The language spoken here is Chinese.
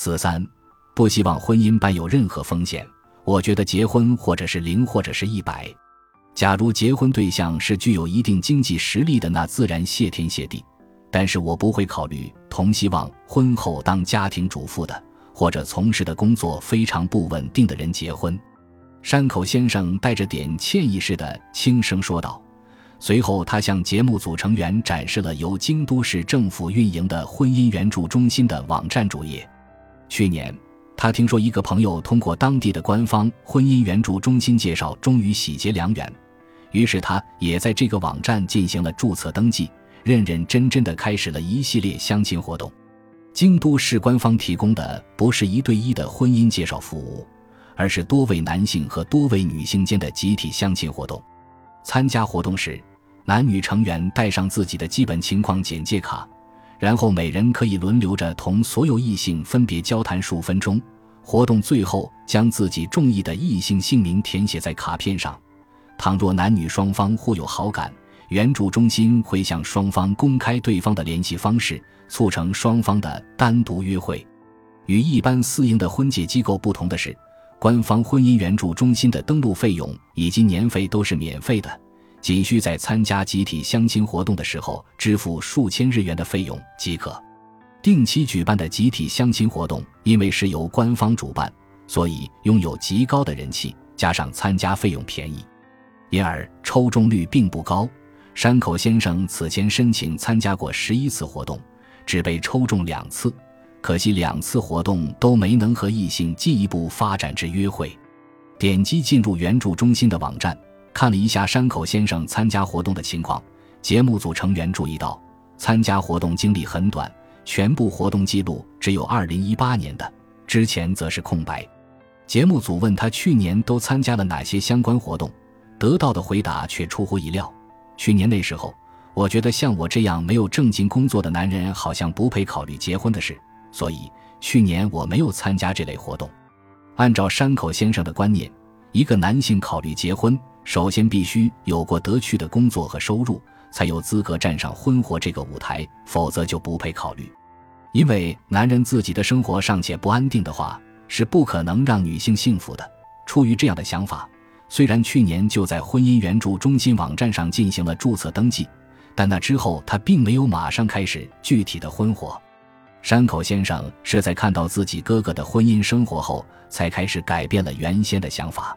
四三，不希望婚姻伴有任何风险。我觉得结婚或者是零或者是一百。假如结婚对象是具有一定经济实力的，那自然谢天谢地。但是我不会考虑同希望婚后当家庭主妇的，或者从事的工作非常不稳定的人结婚。山口先生带着点歉意似的轻声说道。随后，他向节目组成员展示了由京都市政府运营的婚姻援助中心的网站主页。去年，他听说一个朋友通过当地的官方婚姻援助中心介绍，终于喜结良缘，于是他也在这个网站进行了注册登记，认认真真的开始了一系列相亲活动。京都市官方提供的不是一对一的婚姻介绍服务，而是多位男性和多位女性间的集体相亲活动。参加活动时，男女成员带上自己的基本情况简介卡，然后每人可以轮流着同所有异性分别交谈数分钟。活动最后将自己中意的异性姓名填写在卡片上。倘若男女双方互有好感，援助中心会向双方公开对方的联系方式，促成双方的单独约会。与一般私营的婚介机构不同的是。官方婚姻援助中心的登录费用以及年费都是免费的，仅需在参加集体相亲活动的时候支付数千日元的费用即可。定期举办的集体相亲活动，因为是由官方主办，所以拥有极高的人气，加上参加费用便宜，因而抽中率并不高。山口先生此前申请参加过十一次活动，只被抽中两次。可惜两次活动都没能和异性进一步发展至约会。点击进入援助中心的网站，看了一下山口先生参加活动的情况。节目组成员注意到，参加活动经历很短，全部活动记录只有2018年的，之前则是空白。节目组问他去年都参加了哪些相关活动，得到的回答却出乎意料：去年那时候，我觉得像我这样没有正经工作的男人，好像不配考虑结婚的事。所以去年我没有参加这类活动。按照山口先生的观念，一个男性考虑结婚，首先必须有过得去的工作和收入，才有资格站上婚活这个舞台，否则就不配考虑。因为男人自己的生活尚且不安定的话，是不可能让女性幸福的。出于这样的想法，虽然去年就在婚姻援助中心网站上进行了注册登记，但那之后他并没有马上开始具体的婚活。山口先生是在看到自己哥哥的婚姻生活后，才开始改变了原先的想法。